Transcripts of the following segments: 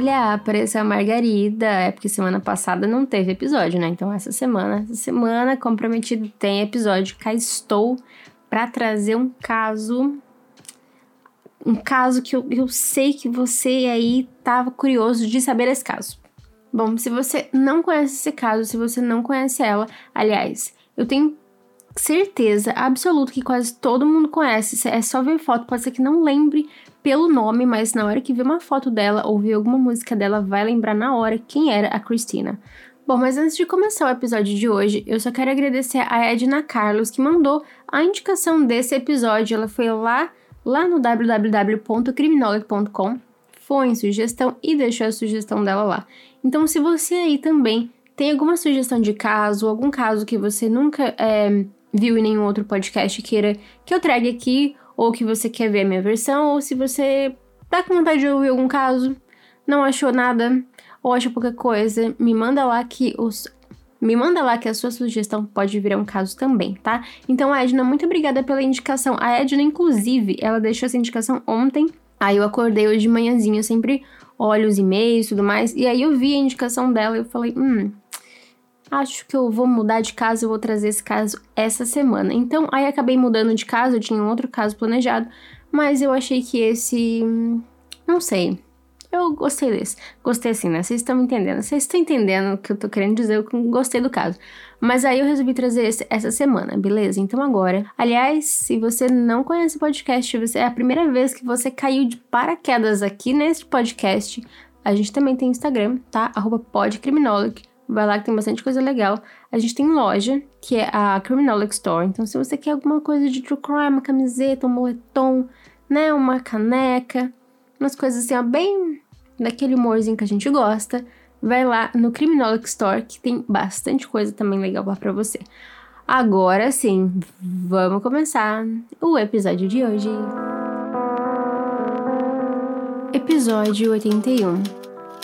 Olha, apareceu a Margarida. É porque semana passada não teve episódio, né? Então essa semana, essa semana comprometido tem episódio. Cá estou para trazer um caso. Um caso que eu, eu sei que você aí tava curioso de saber esse caso. Bom, se você não conhece esse caso, se você não conhece ela, aliás, eu tenho certeza absoluta que quase todo mundo conhece. É só ver foto, pode ser que não lembre pelo nome, mas na hora que vê uma foto dela ou vê alguma música dela, vai lembrar na hora quem era a Christina. Bom, mas antes de começar o episódio de hoje, eu só quero agradecer a Edna Carlos que mandou a indicação desse episódio. Ela foi lá, lá no www.criminolog.com, foi em sugestão e deixou a sugestão dela lá. Então, se você aí também tem alguma sugestão de caso, algum caso que você nunca é, viu em nenhum outro podcast queira que eu traga aqui, ou que você quer ver a minha versão, ou se você tá com vontade de ouvir algum caso, não achou nada, ou achou pouca coisa, me manda lá que os. Me manda lá que a sua sugestão pode virar um caso também, tá? Então, Edna, muito obrigada pela indicação. A Edna, inclusive, ela deixou essa indicação ontem. Aí eu acordei hoje de manhãzinho, eu sempre olho os e-mails e tudo mais. E aí eu vi a indicação dela e eu falei, hum, acho que eu vou mudar de casa, eu vou trazer esse caso essa semana. Então, aí acabei mudando de casa, eu tinha um outro caso planejado, mas eu achei que esse. Não sei. Eu gostei desse. Gostei assim, né? Vocês estão entendendo. Vocês estão entendendo o que eu tô querendo dizer, eu gostei do caso. Mas aí eu resolvi trazer esse, essa semana, beleza? Então agora. Aliás, se você não conhece o podcast, você é a primeira vez que você caiu de paraquedas aqui nesse podcast. A gente também tem Instagram, tá? Arroba. Vai lá que tem bastante coisa legal. A gente tem loja, que é a Criminology Store. Então, se você quer alguma coisa de true crime, uma camiseta, um moletom, né, uma caneca, umas coisas assim, ó, bem daquele humorzinho que a gente gosta, vai lá no Criminology Store, que tem bastante coisa também legal lá pra você. Agora sim, vamos começar o episódio de hoje. Episódio 81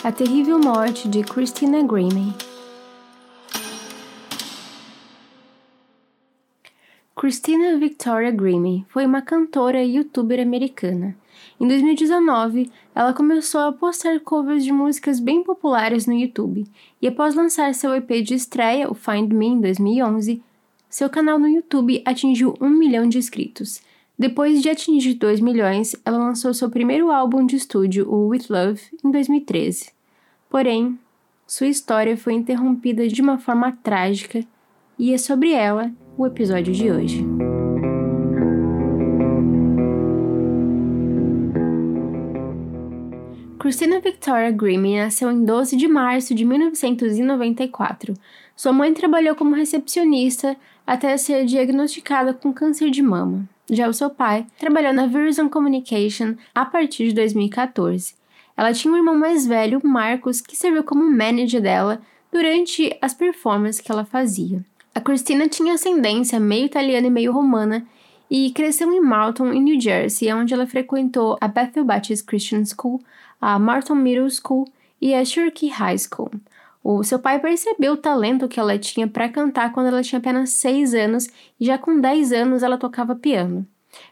A Terrível Morte de Christina Grimmie. Christina Victoria Grimmie foi uma cantora e youtuber americana. Em 2019, ela começou a postar covers de músicas bem populares no YouTube, e após lançar seu EP de estreia, o Find Me, em 2011, seu canal no YouTube atingiu um milhão de inscritos. Depois de atingir 2 milhões, ela lançou seu primeiro álbum de estúdio, o With Love, em 2013. Porém, sua história foi interrompida de uma forma trágica, e é sobre ela o episódio de hoje. Christina Victoria Grimmie nasceu em 12 de março de 1994. Sua mãe trabalhou como recepcionista até ser diagnosticada com câncer de mama. Já o seu pai trabalhou na Verizon Communication a partir de 2014. Ela tinha um irmão mais velho, Marcos, que serviu como manager dela durante as performances que ela fazia. A Christina tinha ascendência meio italiana e meio romana e cresceu em Marlton, em New Jersey, onde ela frequentou a Bethel Baptist Christian School, a Marlton Middle School e a Cherokee High School. O seu pai percebeu o talento que ela tinha para cantar quando ela tinha apenas 6 anos e já com 10 anos ela tocava piano.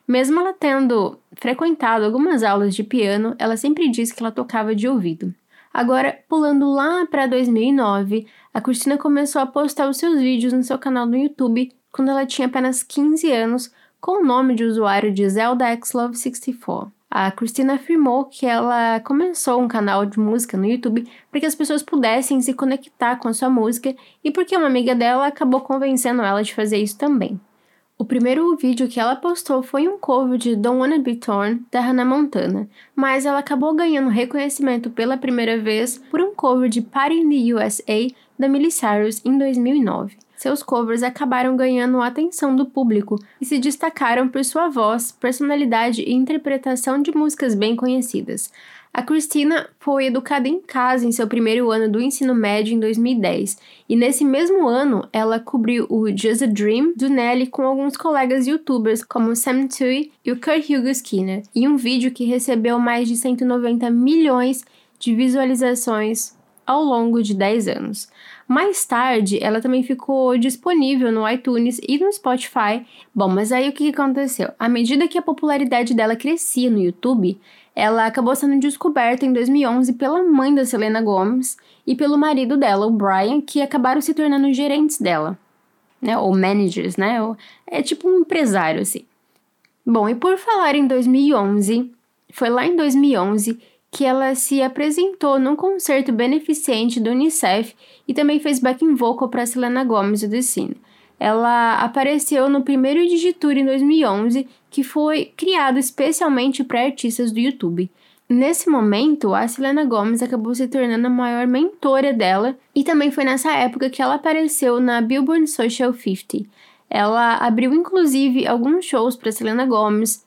Mesmo ela tendo frequentado algumas aulas de piano, ela sempre disse que ela tocava de ouvido. Agora, pulando lá para 2009, a Cristina começou a postar os seus vídeos no seu canal no YouTube quando ela tinha apenas 15 anos, com o nome de usuário de Zelda Xlove 64. A Cristina afirmou que ela começou um canal de música no YouTube para que as pessoas pudessem se conectar com a sua música e porque uma amiga dela acabou convencendo ela de fazer isso também. O primeiro vídeo que ela postou foi um cover de Don't Wanna Be Torn, da Hannah Montana, mas ela acabou ganhando reconhecimento pela primeira vez por um cover de Party in the USA, da Miley Cyrus, em 2009. Seus covers acabaram ganhando a atenção do público e se destacaram por sua voz, personalidade e interpretação de músicas bem conhecidas. A Christina foi educada em casa em seu primeiro ano do ensino médio em 2010, e nesse mesmo ano ela cobriu o Just a Dream do Nelly com alguns colegas youtubers como Sam Tui e o Kurt Hugo Skinner, em um vídeo que recebeu mais de 190 milhões de visualizações ao longo de 10 anos. Mais tarde, ela também ficou disponível no iTunes e no Spotify. Bom, mas aí o que aconteceu? À medida que a popularidade dela crescia no YouTube, ela acabou sendo descoberta em 2011 pela mãe da Selena Gomez e pelo marido dela, o Brian, que acabaram se tornando gerentes dela, né? Ou managers, né? É tipo um empresário, assim. Bom, e por falar em 2011, foi lá em 2011 que ela se apresentou num concerto beneficente do Unicef e também fez backing vocal para Selena Gomez do Scene. Ela apareceu no primeiro Digitour em 2011, que foi criado especialmente para artistas do YouTube. Nesse momento, a Selena Gomez acabou se tornando a maior mentora dela, e também foi nessa época que ela apareceu na Billboard Social 50. Ela abriu inclusive alguns shows para Selena Gomez,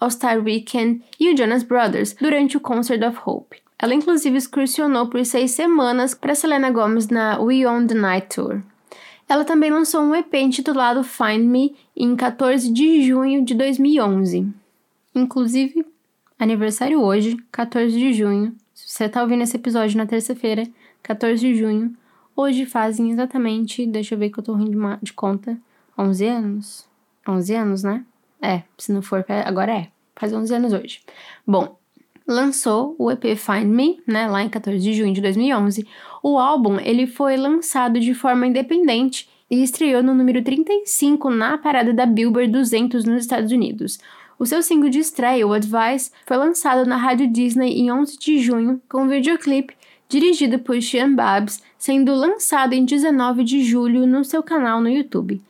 All Star Weekend e o Jonas Brothers durante o Concert of Hope. Ela inclusive excursionou por seis semanas para Selena Gomez na We On The Night Tour. Ela também lançou um EP intitulado Find Me em 14 de junho de 2011. Inclusive, aniversário hoje, 14 de junho. Se você tá ouvindo esse episódio na terça-feira, 14 de junho, hoje fazem exatamente, deixa eu ver que eu tô rindo de conta, 11 anos? 11 anos, né? É, se não for, agora é. Faz 11 anos hoje. Bom, lançou o EP Find Me, né, lá em 14 de junho de 2011. O álbum ele foi lançado de forma independente e estreou no número 35 na parada da Billboard 200 nos Estados Unidos. O seu single de estreia, o Advice, foi lançado na Rádio Disney em 11 de junho, com um videoclipe dirigido por Sean Babs, sendo lançado em 19 de julho no seu canal no YouTube.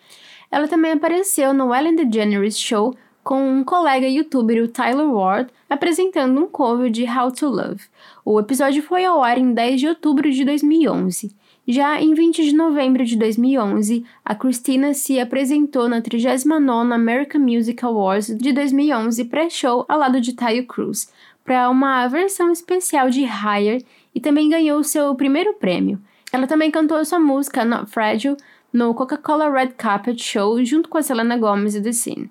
Ela também apareceu no Ellen DeGeneres Show com um colega youtuber, o Tyler Ward, apresentando um cover de How to Love. O episódio foi ao ar em 10 de outubro de 2011. Já em 20 de novembro de 2011, a Christina se apresentou na 39ª American Music Awards de 2011 pré-show ao lado de Tayo Cruz, para uma versão especial de Higher e também ganhou seu primeiro prêmio. Ela também cantou sua música Not Fragile no Coca-Cola Red Carpet Show junto com a Selena Gomez e The Scene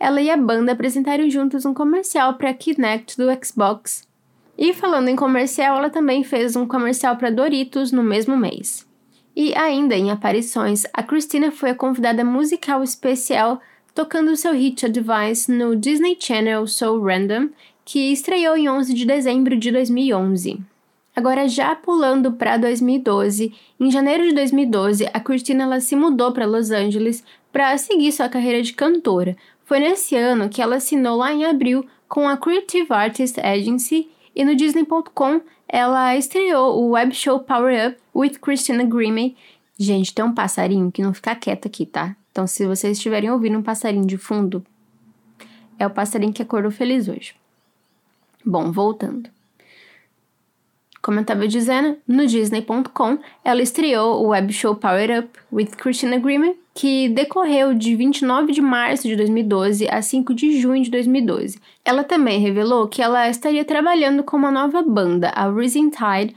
ela e a banda apresentaram juntos um comercial para Kinect do Xbox. E falando em comercial, ela também fez um comercial para Doritos no mesmo mês. E ainda em aparições, a Christina foi a convidada musical especial tocando seu hit Advice no Disney Channel So Random, que estreou em 11 de dezembro de 2011. Agora, já pulando para 2012, em janeiro de 2012, a Christina ela se mudou para Los Angeles para seguir sua carreira de cantora, foi nesse ano que ela assinou lá em abril com a Creative Artist Agency e no Disney.com ela estreou o web show Power Up with Christina Grimmie. Gente, tem um passarinho que não fica quieto aqui, tá? Então, se vocês estiverem ouvindo um passarinho de fundo, é o passarinho que acordou feliz hoje. Bom, voltando. Como eu estava dizendo, no Disney.com ela estreou o web show Power Up with Christina Grimmie, que decorreu de 29 de março de 2012 a 5 de junho de 2012. Ela também revelou que ela estaria trabalhando com uma nova banda, a Rising Tide,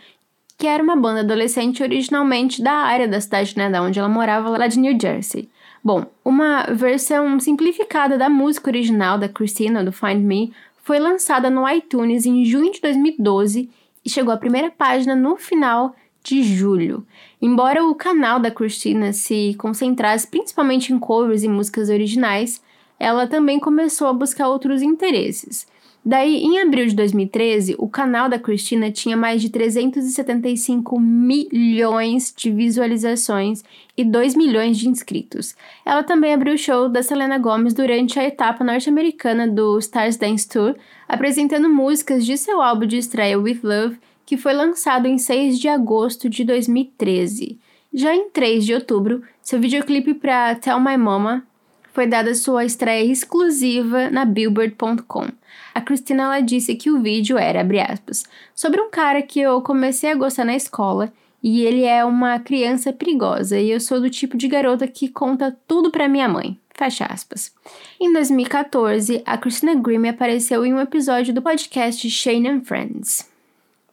que era uma banda adolescente originalmente da área da cidade, né, da onde ela morava, lá de New Jersey. Bom, uma versão simplificada da música original da Christina, do Find Me, foi lançada no iTunes em junho de 2012 e chegou à primeira página no final de julho. Embora o canal da Christina se concentrasse principalmente em covers e músicas originais, ela também começou a buscar outros interesses. Daí, em abril de 2013, o canal da Christina tinha mais de 375 milhões de visualizações e 2 milhões de inscritos. Ela também abriu o show da Selena Gomez durante a etapa norte-americana do Stars Dance Tour, apresentando músicas de seu álbum de estreia With Love, que foi lançado em 6 de agosto de 2013. Já em 3 de outubro, seu videoclipe para Tell My Mama foi dada sua estreia exclusiva na Billboard.com. A Christina ela disse que o vídeo era, aspas, sobre um cara que eu comecei a gostar na escola e ele é uma criança perigosa e eu sou do tipo de garota que conta tudo para minha mãe. Fecha aspas. Em 2014, a Christina Grimm apareceu em um episódio do podcast Shane and Friends.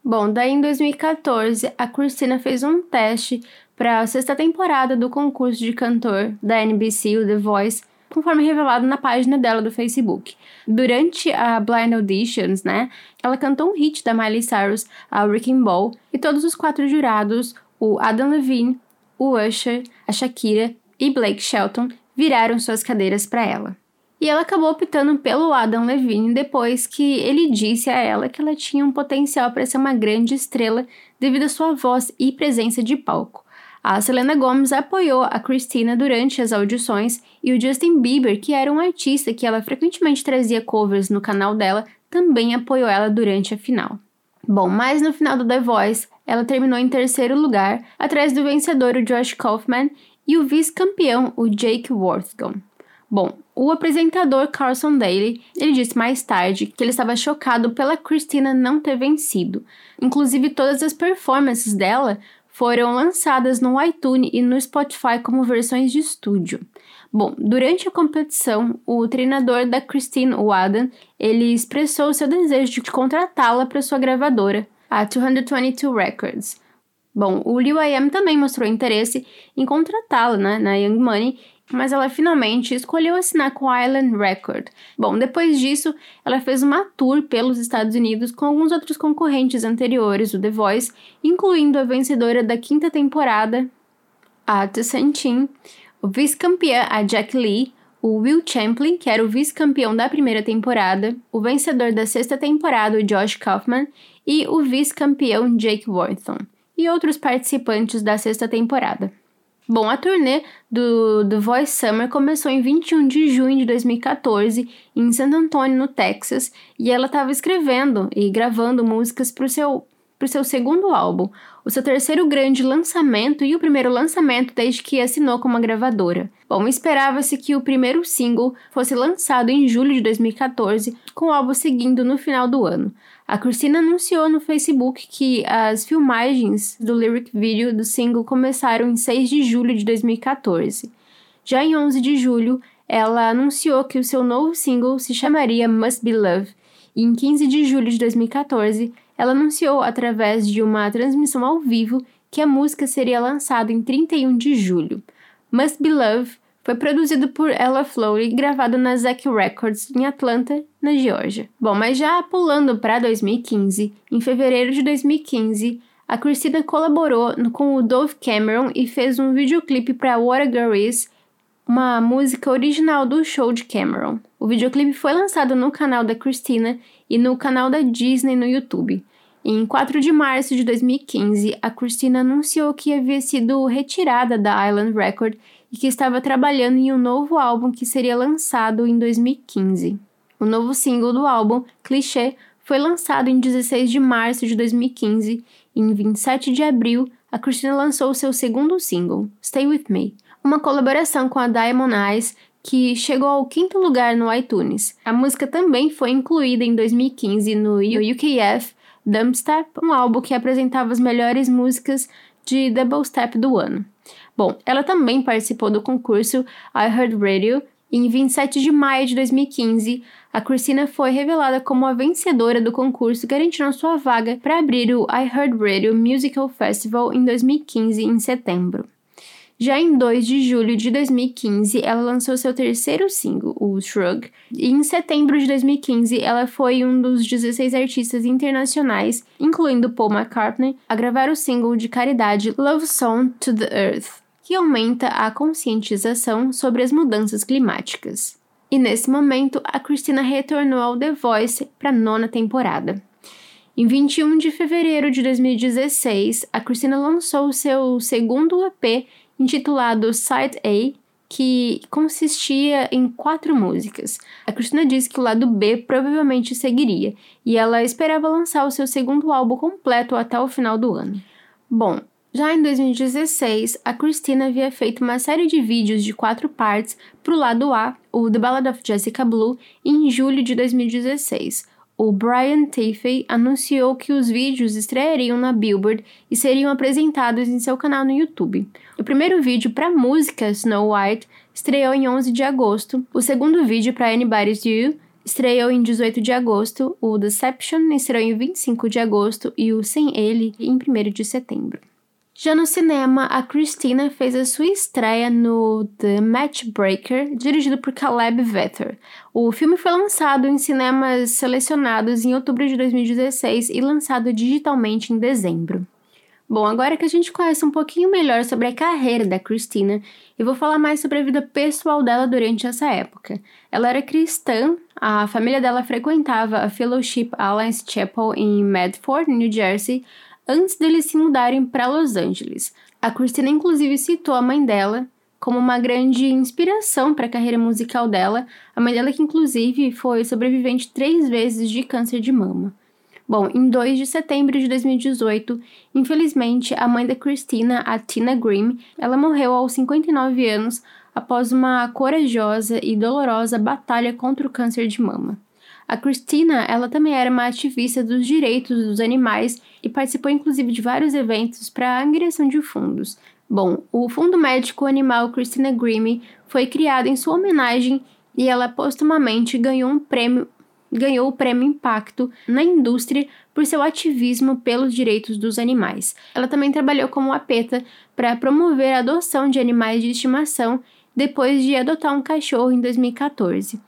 Bom, daí em 2014, a Christina fez um teste para a sexta temporada do concurso de cantor da NBC, o The Voice, conforme revelado na página dela do Facebook. Durante a Blind Auditions, né, ela cantou um hit da Miley Cyrus, a Wrecking Ball, e todos os quatro jurados, o Adam Levine, o Usher, a Shakira e Blake Shelton, viraram suas cadeiras para ela. E ela acabou optando pelo Adam Levine depois que ele disse a ela que ela tinha um potencial para ser uma grande estrela devido à sua voz e presença de palco. A Selena Gomez apoiou a Christina durante as audições e o Justin Bieber, que era um artista que ela frequentemente trazia covers no canal dela, também apoiou ela durante a final. Bom, mas no final do The Voice, ela terminou em terceiro lugar, atrás do vencedor o Josh Kaufman e o vice-campeão o Jake Worthington. Bom, o apresentador Carson Daly, ele disse mais tarde que ele estava chocado pela Christina não ter vencido. Inclusive todas as performances dela foram lançadas no iTunes e no Spotify como versões de estúdio. Bom, durante a competição, o treinador da Christine Wadden, ele expressou seu desejo de contratá-la para sua gravadora, a 222 Records. Bom, o Liu I.M. também mostrou interesse em contratá-la né, na Young Money mas ela finalmente escolheu assinar com a Island Record. Bom, depois disso, ela fez uma tour pelos Estados Unidos com alguns outros concorrentes anteriores do The Voice, incluindo a vencedora da quinta temporada, a Tessantin, o vice-campeã, a Jack Lee, o Will Champlin, que era o vice-campeão da primeira temporada, o vencedor da sexta temporada, o Josh Kaufman, e o vice-campeão Jake Worthington, e outros participantes da sexta temporada. Bom, a turnê do The Voice Summer começou em 21 de junho de 2014 em San Antonio, no Texas, e ela estava escrevendo e gravando músicas para o seu, seu segundo álbum, o seu terceiro grande lançamento e o primeiro lançamento desde que assinou com uma gravadora. Bom, esperava-se que o primeiro single fosse lançado em julho de 2014, com o álbum seguindo no final do ano. A Christina anunciou no Facebook que as filmagens do lyric video do single começaram em 6 de julho de 2014. Já em 11 de julho, ela anunciou que o seu novo single se chamaria Must Be Love, e em 15 de julho de 2014, ela anunciou através de uma transmissão ao vivo que a música seria lançada em 31 de julho. Must Be Love foi produzido por Ella Flowey e gravado na Zack Records em Atlanta, na Geórgia. Bom, mas já pulando para 2015, em fevereiro de 2015, a Christina colaborou com o Dove Cameron e fez um videoclipe para What a Girl Is, uma música original do show de Cameron. O videoclipe foi lançado no canal da Christina e no canal da Disney no YouTube. Em 4 de março de 2015, a Christina anunciou que havia sido retirada da Island Record e que estava trabalhando em um novo álbum que seria lançado em 2015. O novo single do álbum, Cliché, foi lançado em 16 de março de 2015 e em 27 de abril a Christina lançou seu segundo single, Stay With Me, uma colaboração com a Diamond Eyes que chegou ao quinto lugar no iTunes. A música também foi incluída em 2015 no UKF Dumpstep, um álbum que apresentava as melhores músicas de double step do ano. Bom, ela também participou do concurso I Heard Radio em 27 de maio de 2015, a Christina foi revelada como a vencedora do concurso, garantindo sua vaga para abrir o I Heard Radio Musical Festival em 2015, em setembro. Já em 2 de julho de 2015, ela lançou seu terceiro single, o Shrug, e em setembro de 2015, ela foi um dos 16 artistas internacionais, incluindo Paul McCartney, a gravar o single de caridade Love Song to the Earth que aumenta a conscientização sobre as mudanças climáticas. E nesse momento, a Cristina retornou ao The Voice para a nona temporada. Em 21 de fevereiro de 2016, a Cristina lançou seu segundo EP intitulado Side A, que consistia em quatro músicas. A Cristina disse que o lado B provavelmente seguiria, e ela esperava lançar o seu segundo álbum completo até o final do ano. Bom, Já em 2016, a Christina havia feito uma série de vídeos de quatro partes para o lado A, o The Ballad of Jessica Blue, em julho de 2016. O Brian Tiffey anunciou que os vídeos estreariam na Billboard e seriam apresentados em seu canal no YouTube. O primeiro vídeo para a música Snow White estreou em 11 de agosto, o segundo vídeo para Anybody's You estreou em 18 de agosto, o Deception estreou em 25 de agosto e o Sem Ele em 1 de setembro. Já no cinema, a Christina fez a sua estreia no The Matchbreaker, dirigido por Caleb Vetter. O filme foi lançado em cinemas selecionados em outubro de 2016 e lançado digitalmente em dezembro. Bom, agora que a gente conhece um pouquinho melhor sobre a carreira da Christina, eu vou falar mais sobre a vida pessoal dela durante essa época. Ela era cristã, a família dela frequentava a Fellowship Alliance Chapel em Medford, New Jersey, antes deles se mudarem para Los Angeles. A Christina, inclusive, citou a mãe dela como uma grande inspiração para a carreira musical dela, a mãe dela que, inclusive, foi sobrevivente três vezes de câncer de mama. Bom, em 2 de setembro de 2018, infelizmente, a mãe da Christina, a Tina Grimm, ela morreu aos 59 anos após uma corajosa e dolorosa batalha contra o câncer de mama. A Christina, ela também era uma ativista dos direitos dos animais e participou inclusive de vários eventos para a angriação de fundos. Bom, o Fundo Médico Animal Christina Grimm foi criado em sua homenagem e ela postumamente ganhou um prêmio ganhou o prêmio Impacto na indústria por seu ativismo pelos direitos dos animais. Ela também trabalhou como apeta para promover a adoção de animais de estimação depois de adotar um cachorro em 2014.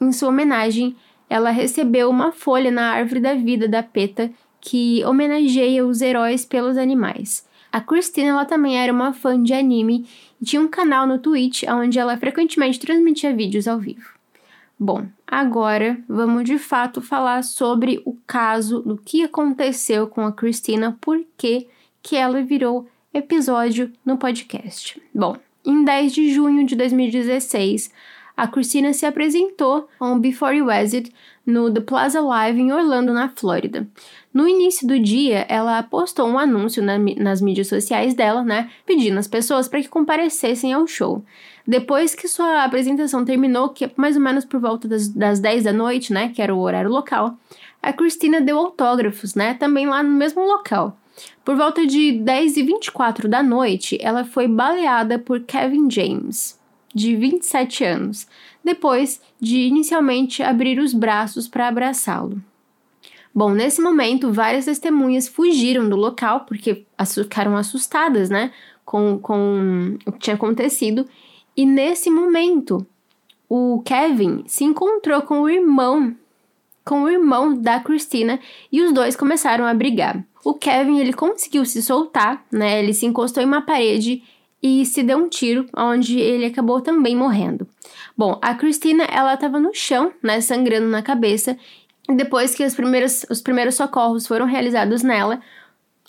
Em sua homenagem, ela recebeu uma folha na árvore da vida da PETA que homenageia os heróis pelos animais. A Christina ela também era uma fã de anime e tinha um canal no Twitch onde ela frequentemente transmitia vídeos ao vivo. Bom, agora vamos de fato falar sobre o caso do que aconteceu com a Christina, por que ela virou episódio no podcast. Bom, em 10 de junho de 2016, a Christina se apresentou com Before You Exit no The Plaza Live em Orlando, na Flórida. No início do dia, ela postou um anúncio na, nas mídias sociais dela, né, pedindo às pessoas para que comparecessem ao show. Depois que sua apresentação terminou, que é mais ou menos por volta das, das 10 da noite, né, que era o horário local, a Christina deu autógrafos, né, também lá no mesmo local. Por volta de 10 e 24 da noite, ela foi baleada por Kevin James de 27 anos, depois de inicialmente abrir os braços para abraçá-lo. Bom, nesse momento, várias testemunhas fugiram do local porque ficaram assustadas, né, com, com o que tinha acontecido. E nesse momento, o Kevin se encontrou com o irmão, com o irmão da Christina, e os dois começaram a brigar. O Kevin ele conseguiu se soltar, né? Ele se encostou em uma parede e se deu um tiro, onde ele acabou também morrendo. Bom, a Cristina, ela estava no chão, né, sangrando na cabeça, e depois que os primeiros, os primeiros socorros foram realizados nela,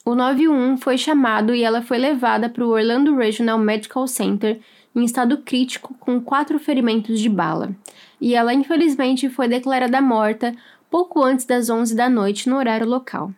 o 91 foi chamado e ela foi levada para o Orlando Regional Medical Center em estado crítico com quatro ferimentos de bala. E ela infelizmente foi declarada morta pouco antes das 11 da noite no horário local.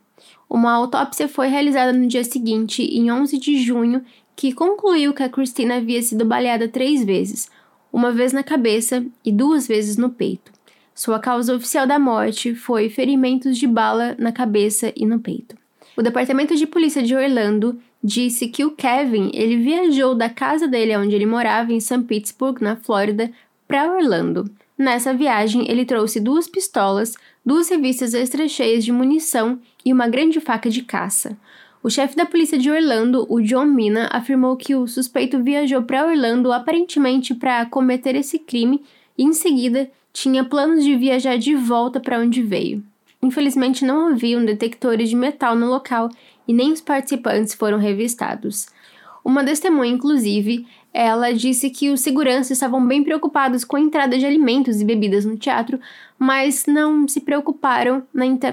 Uma autópsia foi realizada no dia seguinte, em 11 de junho, que concluiu que a Christina havia sido baleada três vezes, uma vez na cabeça e duas vezes no peito. Sua causa oficial da morte foi ferimentos de bala na cabeça e no peito. O Departamento de Polícia de Orlando disse que o Kevin ele viajou da casa dele onde ele morava em St. Pittsburgh, na Flórida, para Orlando. Nessa viagem, ele trouxe duas pistolas, duas revistas extra cheias de munição e uma grande faca de caça. O chefe da polícia de Orlando, o John Mina, afirmou que o suspeito viajou para Orlando aparentemente para cometer esse crime e, em seguida, tinha planos de viajar de volta para onde veio. Infelizmente, não haviam detectores de metal no local e nem os participantes foram revistados. Uma testemunha, inclusive, ela disse que os seguranças estavam bem preocupados com a entrada de alimentos e bebidas no teatro, mas não se preocuparam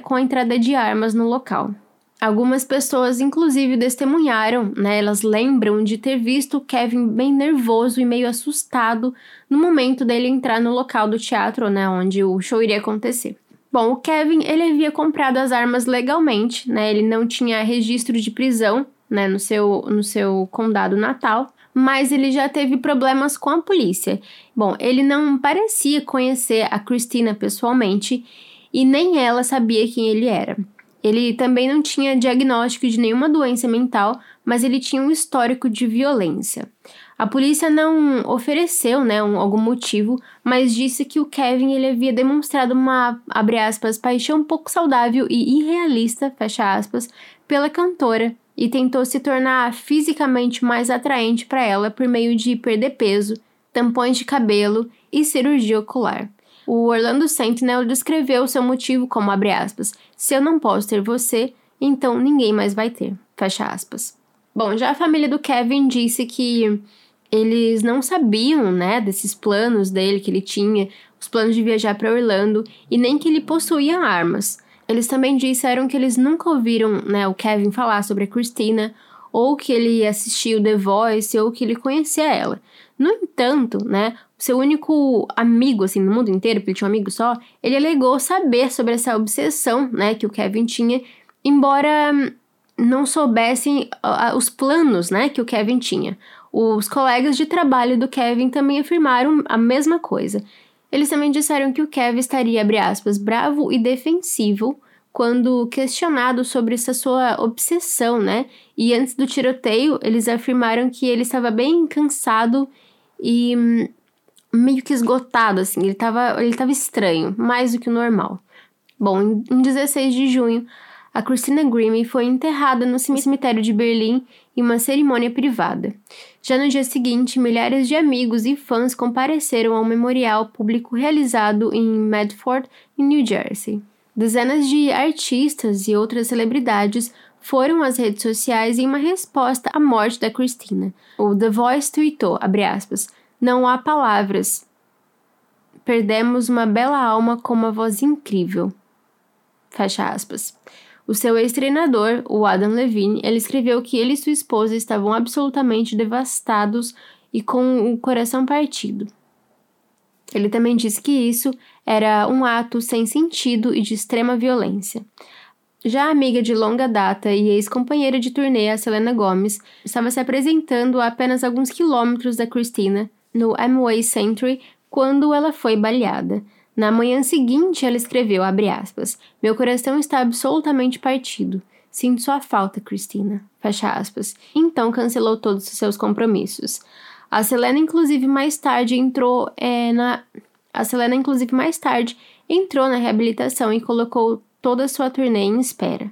com a entrada de armas no local. Algumas pessoas, inclusive, testemunharam, né? Elas lembram de ter visto o Kevin bem nervoso e meio assustado no momento dele entrar no local do teatro, né? Onde o show iria acontecer. Bom, o Kevin, ele havia comprado as armas legalmente, né? Ele não tinha registro de prisão né, no seu, no seu condado natal, mas ele já teve problemas com a polícia. Bom, ele não parecia conhecer a Christina pessoalmente e nem ela sabia quem ele era. Ele também não tinha diagnóstico de nenhuma doença mental, mas ele tinha um histórico de violência. A polícia não ofereceu né, um, algum motivo, mas disse que o Kevin ele havia demonstrado uma, abre aspas, paixão pouco saudável e irrealista, fecha aspas, pela cantora e tentou se tornar fisicamente mais atraente para ela por meio de perder peso, tampões de cabelo e cirurgia ocular. O Orlando Sentinel descreveu seu motivo como abre aspas, se eu não posso ter você, então ninguém mais vai ter, fecha aspas. Bom, já a família do Kevin disse que eles não sabiam, né, desses planos dele que ele tinha, os planos de viajar para Orlando e nem que ele possuía armas. Eles também disseram que eles nunca ouviram, né, o Kevin falar sobre a Christina ou que ele assistiu The Voice ou que ele conhecia ela. No entanto, né, seu único amigo assim no mundo inteiro, porque ele tinha um amigo só, ele alegou saber sobre essa obsessão, né, que o Kevin tinha, embora não soubessem uh, os planos, né, que o Kevin tinha. Os colegas de trabalho do Kevin também afirmaram a mesma coisa. Eles também disseram que o Kevin estaria, abre aspas, bravo e defensivo quando questionado sobre essa sua obsessão, né? E antes do tiroteio, eles afirmaram que ele estava bem cansado e hum, meio que esgotado, assim. Ele estava ele tava estranho, mais do que o normal. Bom, em 16 de junho, a Christina Grimmie foi enterrada no cemitério de Berlim em uma cerimônia privada. Já no dia seguinte, milhares de amigos e fãs compareceram ao memorial público realizado em Medford, em New Jersey. Dezenas de artistas e outras celebridades foram às redes sociais em uma resposta à morte da Christina. O The Voice tweetou, aspas, não há palavras. Perdemos uma bela alma com uma voz incrível. Fecha aspas. O seu ex-treinador, o Adam Levine, ele escreveu que ele e sua esposa estavam absolutamente devastados e com o coração partido. Ele também disse que isso era um ato sem sentido e de extrema violência. Já a amiga de longa data e ex-companheira de turnê, a Selena Gomez, estava se apresentando a apenas alguns quilômetros da Christina, no Amway Century, quando ela foi baleada. Na manhã seguinte, ela escreveu, aspas, Meu coração está absolutamente partido. Sinto sua falta, Cristina. Fecha aspas. Então cancelou todos os seus compromissos. A Selena, inclusive, mais tarde entrou é, na. A Selena, inclusive, mais tarde entrou na reabilitação e colocou toda a sua turnê em espera.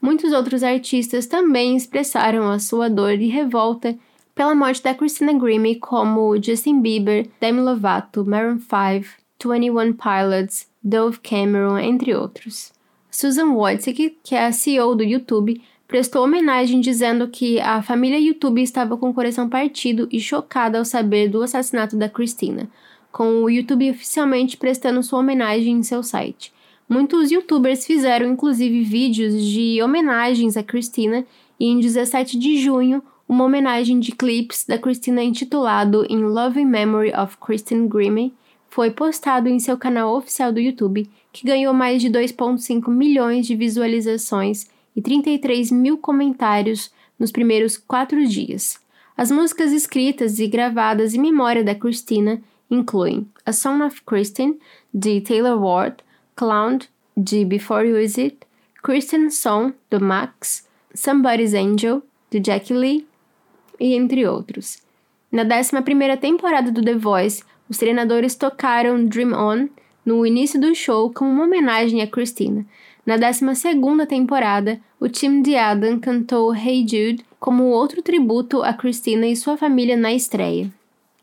Muitos outros artistas também expressaram a sua dor e revolta pela morte da Christina Grimmie, como Justin Bieber, Demi Lovato, Maroon 5, 21 Pilots, Dove Cameron, entre outros. Susan Wojcicki, que é a CEO do YouTube, prestou homenagem dizendo que a família YouTube estava com o coração partido e chocada ao saber do assassinato da Christina, com o YouTube oficialmente prestando sua homenagem em seu site. Muitos youtubers fizeram inclusive vídeos de homenagens a Christina e em 17 de junho uma homenagem de clips da Christina intitulado In Loving Memory of Christine Grimmie foi postado em seu canal oficial do YouTube, que ganhou mais de 2,5 milhões de visualizações e 33 mil comentários nos primeiros quatro dias. As músicas escritas e gravadas em memória da Christina incluem A Song of Christine, de Taylor Ward, Clown, de Before You Use It, Christian Song, do Max, Somebody's Angel, de Jackie Lee, e entre outros. Na 11ª temporada do The Voice, os treinadores tocaram Dream On no início do show como uma homenagem a Christina. Na 12ª temporada, o time de Adam cantou Hey Jude como outro tributo a Christina e sua família na estreia.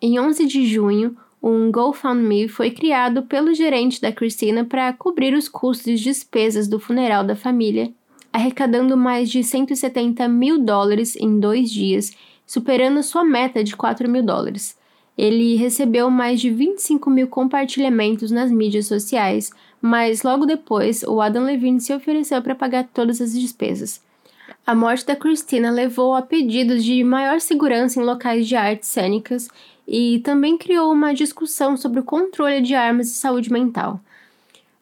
Em 11 de junho, um GoFundMe foi criado pelo gerente da Christina para cobrir os custos e despesas do funeral da família, arrecadando mais de 170 mil dólares em dois dias, superando sua meta de 4 mil dólares. Ele recebeu mais de 25 mil compartilhamentos nas mídias sociais, mas logo depois o Adam Levine se ofereceu para pagar todas as despesas. A morte da Christina levou a pedidos de maior segurança em locais de artes cênicas e também criou uma discussão sobre o controle de armas e saúde mental.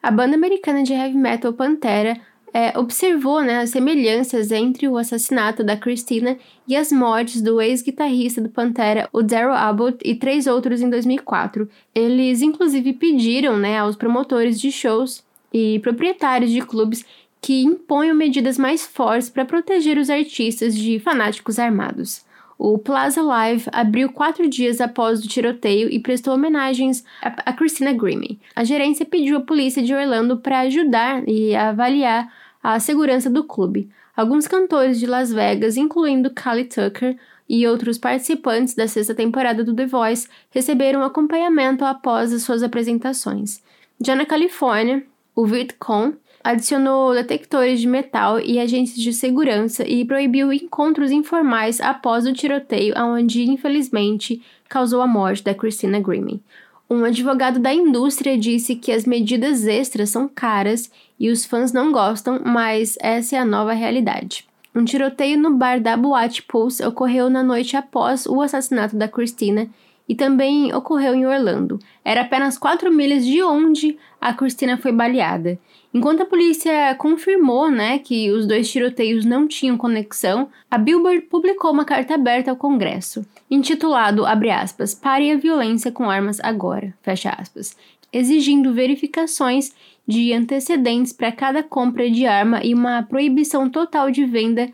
A banda americana de heavy metal Pantera é, observou né, as semelhanças entre o assassinato da Christina e as mortes do ex-guitarrista do Pantera, o Daryl Abbott, e três outros em 2004. Eles, inclusive, pediram né, aos promotores de shows e proprietários de clubes que imponham medidas mais fortes para proteger os artistas de fanáticos armados. O Plaza Live abriu quatro dias após o tiroteio e prestou homenagens a, Christina Grimmie. A gerência pediu à polícia de Orlando para ajudar e avaliar a segurança do clube. Alguns cantores de Las Vegas, incluindo Kali Tucker e outros participantes da sexta temporada do The Voice, receberam acompanhamento após as suas apresentações. Já na Califórnia, o VidCon adicionou detectores de metal e agentes de segurança e proibiu encontros informais após o tiroteio, onde infelizmente causou a morte da Christina Grimmie. Um advogado da indústria disse que as medidas extras são caras e os fãs não gostam, mas essa é a nova realidade. Um tiroteio no bar da Boate Pulse ocorreu na noite após o assassinato da Christina e também ocorreu em Orlando. Era apenas 4 milhas de onde a Christina foi baleada. Enquanto a polícia confirmou né, que os dois tiroteios não tinham conexão, a Billboard publicou uma carta aberta ao Congresso, intitulado, abre aspas, Pare a violência com armas agora, fecha aspas, exigindo verificações de antecedentes para cada compra de arma e uma proibição total de venda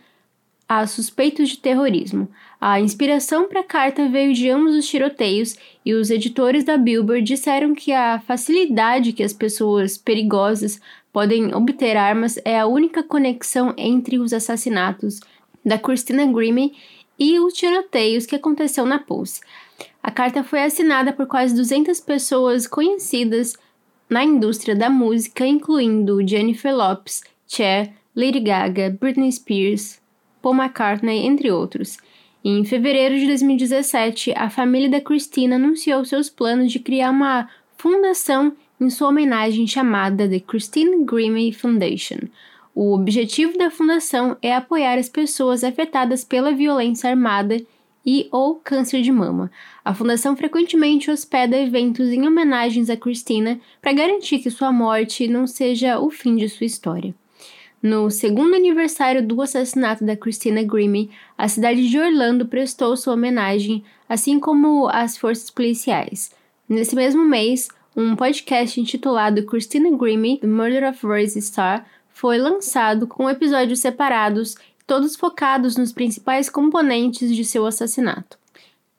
a suspeitos de terrorismo. A inspiração para a carta veio de ambos os tiroteios e os editores da Billboard disseram que a facilidade que as pessoas perigosas podem obter armas é a única conexão entre os assassinatos da Christina Grimmie e os tiroteios que aconteceu na Pulse. A carta foi assinada por quase 200 pessoas conhecidas na indústria da música, incluindo Jennifer Lopez, Cher, Lady Gaga, Britney Spears, Paul McCartney, entre outros. Em fevereiro de 2017, a família da Christina anunciou seus planos de criar uma fundação em sua homenagem chamada The Christine Grimmie Foundation. O objetivo da fundação é apoiar as pessoas afetadas pela violência armada e ou câncer de mama. A fundação frequentemente hospeda eventos em homenagens a Christina para garantir que sua morte não seja o fim de sua história. No segundo aniversário do assassinato da Christina Grimmie, a cidade de Orlando prestou sua homenagem, assim como as forças policiais. Nesse mesmo mês, um podcast intitulado Christina Grimmie: The Murder of Rosie Starr foi lançado com episódios separados, todos focados nos principais componentes de seu assassinato.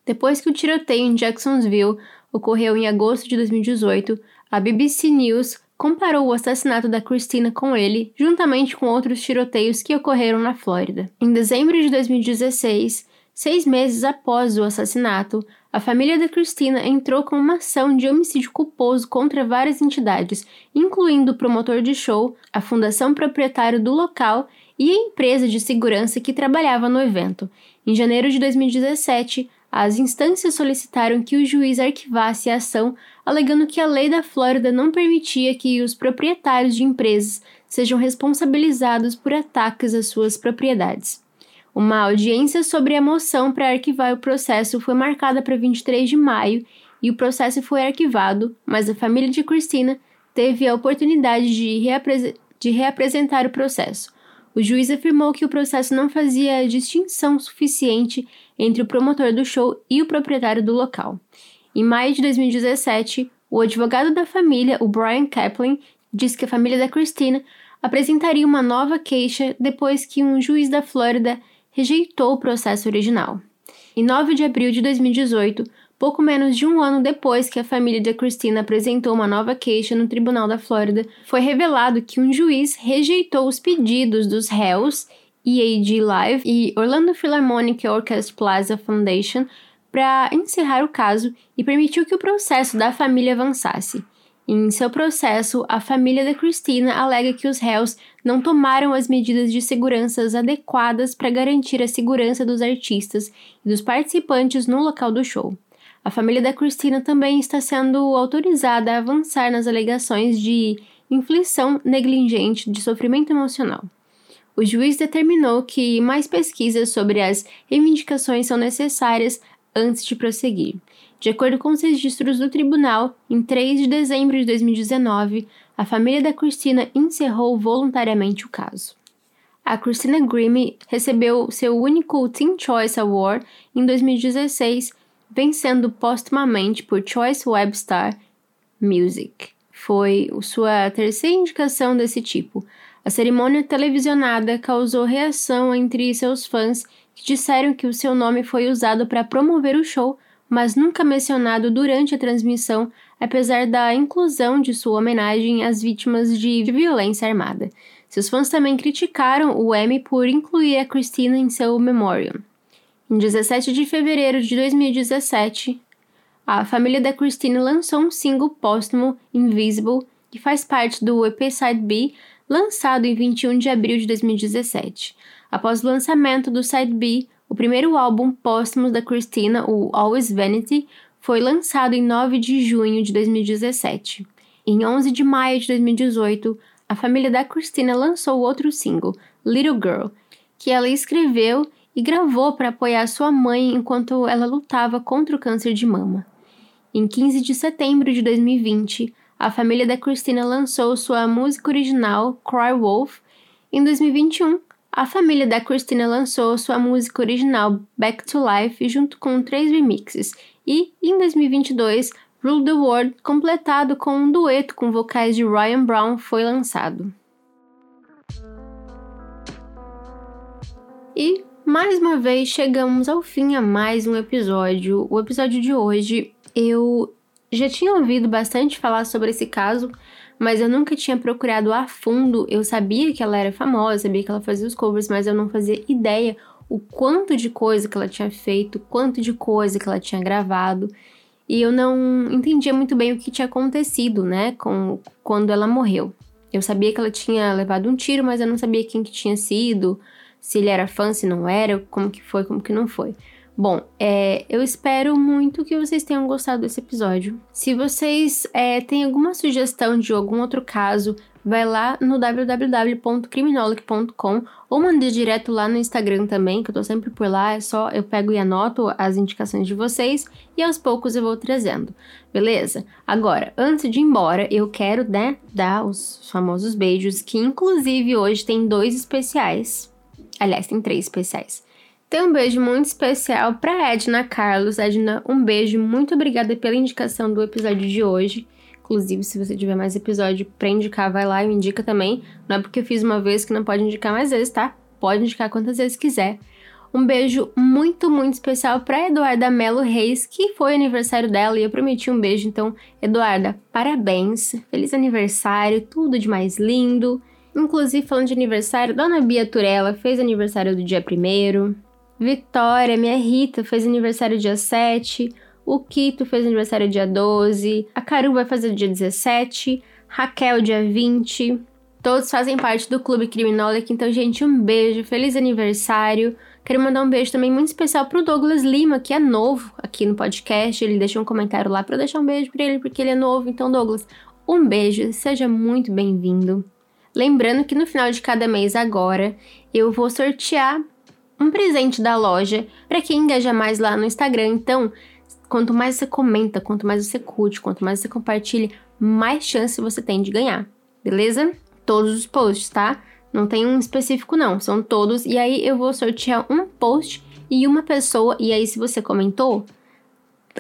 Depois que o tiroteio em Jacksonville ocorreu em agosto de 2018, a BBC News comparou o assassinato da Christina com ele, juntamente com outros tiroteios que ocorreram na Flórida. Em dezembro de 2016, seis meses após o assassinato, a família da Christina entrou com uma ação de homicídio culposo contra várias entidades, incluindo o promotor de show, a fundação proprietária do local e a empresa de segurança que trabalhava no evento. Em janeiro de 2017, as instâncias solicitaram que o juiz arquivasse a ação, alegando que a lei da Flórida não permitia que os proprietários de empresas sejam responsabilizados por ataques às suas propriedades. Uma audiência sobre a moção para arquivar o processo foi marcada para 23 de maio e o processo foi arquivado, mas a família de Christina teve a oportunidade de, de reapresentar o processo. O juiz afirmou que o processo não fazia distinção suficiente entre o promotor do show e o proprietário do local. Em maio de 2017, o advogado da família, o Brian Kaplan, disse que a família da Christina apresentaria uma nova queixa depois que um juiz da Flórida rejeitou o processo original. Em 9 de abril de 2018, pouco menos de um ano depois que a família de Christina apresentou uma nova queixa no Tribunal da Flórida, foi revelado que um juiz rejeitou os pedidos dos réus EAG Live e Orlando Philharmonic Orchestra Plaza Foundation para encerrar o caso e permitiu que o processo da família avançasse. Em seu processo, a família da Christina alega que os réus não tomaram as medidas de segurança adequadas para garantir a segurança dos artistas e dos participantes no local do show. A família da Cristina também está sendo autorizada a avançar nas alegações de inflição negligente de sofrimento emocional. O juiz determinou que mais pesquisas sobre as reivindicações são necessárias antes de prosseguir. De acordo com os registros do tribunal, em 3 de dezembro de 2019, a família da Christina encerrou voluntariamente o caso. A Christina Grimmie recebeu seu único Teen Choice Award em 2016, vencendo postumamente por Choice Webstar Music. Foi sua terceira indicação desse tipo. A cerimônia televisionada causou reação entre seus fãs que disseram que o seu nome foi usado para promover o show, mas nunca mencionado durante a transmissão, apesar da inclusão de sua homenagem às vítimas de violência armada. Seus fãs também criticaram o Emmy por incluir a Christina em seu memorial. Em 17 de fevereiro de 2017, a família da Christina lançou um single póstumo, Invisible, que faz parte do EP Side B, lançado em 21 de abril de 2017. Após o lançamento do Side B, o primeiro álbum póstumo da Christina, o Always Vanity, foi lançado em 9 de junho de 2017. Em 11 de maio de 2018, a família da Christina lançou outro single, Little Girl, que ela escreveu e gravou para apoiar sua mãe enquanto ela lutava contra o câncer de mama. Em 15 de setembro de 2020, a família da Christina lançou sua música original, Cry Wolf. Em 2021, a família da Christina lançou sua música original, Back to Life, junto com três remixes. E, em 2022, Rule the World, completado com um dueto com vocais de Ryan Brown, foi lançado. E, mais uma vez, chegamos ao fim a mais um episódio. O episódio de hoje eu já tinha ouvido bastante falar sobre esse caso, mas eu nunca tinha procurado a fundo. Eu sabia que ela era famosa, sabia que ela fazia os covers, mas eu não fazia ideia o quanto de coisa que ela tinha feito, quanto de coisa que ela tinha gravado e eu não entendia muito bem o que tinha acontecido, né, com quando ela morreu. Eu sabia que ela tinha levado um tiro, mas eu não sabia quem que tinha sido, se ele era fã, se não era, como que foi, como que não foi. Bom, é, eu espero muito que vocês tenham gostado desse episódio. Se vocês é, têm alguma sugestão de algum outro caso, vai lá no www.criminolog.com ou mande direto lá no Instagram também, que eu tô sempre por lá, é só eu pego e anoto as indicações de vocês e aos poucos eu vou trazendo, beleza? Agora, antes de ir embora, eu quero, né, dar os famosos beijos, que inclusive hoje tem dois especiais. Aliás, tem três especiais. Tem um beijo muito especial para Edna Carlos. Edna, um beijo, muito obrigada pela indicação do episódio de hoje. Inclusive, se você tiver mais episódio pra indicar, vai lá e me indica também. Não é porque eu fiz uma vez que não pode indicar mais vezes, tá? Pode indicar quantas vezes quiser. Um beijo muito, muito especial para Eduarda Melo Reis, que foi aniversário dela e eu prometi um beijo. Então, Eduarda, parabéns, feliz aniversário, tudo de mais lindo. Inclusive, falando de aniversário, Dona Bia Turella fez aniversário do dia 1 Vitória, minha Rita, fez aniversário dia 7. O Quito fez aniversário dia 12. A Caru vai fazer dia 17. Raquel, dia 20. Todos fazem parte do Clube Criminólico. Então, gente, um beijo. Feliz aniversário. Quero mandar um beijo também muito especial pro Douglas Lima, que é novo aqui no podcast. Ele deixou um comentário lá para eu deixar um beijo para ele, porque ele é novo. Então, Douglas, um beijo. Seja muito bem-vindo. Lembrando que no final de cada mês agora, eu vou sortear um presente da loja para quem engaja mais lá no Instagram. Então, Quanto mais você comenta, quanto mais você curte, quanto mais você compartilha, mais chance você tem de ganhar, beleza? Todos os posts, tá? Não tem um específico não, são todos. E aí eu vou sortear um post e uma pessoa. E aí se você comentou,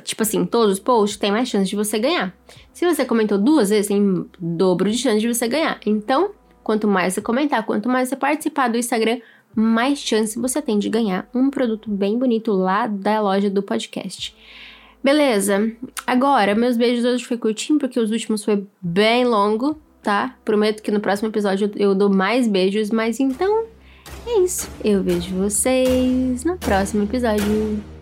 tipo assim, todos os posts, tem mais chance de você ganhar. Se você comentou duas vezes, tem dobro de chance de você ganhar. Então, quanto mais você comentar, quanto mais você participar do Instagram, mais chance você tem de ganhar um produto bem bonito lá da loja do podcast. Beleza. Agora, meus beijos hoje foi curtinho, porque os últimos foi bem longo, tá? Prometo que no próximo episódio eu dou mais beijos, mas então é isso. Eu vejo vocês no próximo episódio.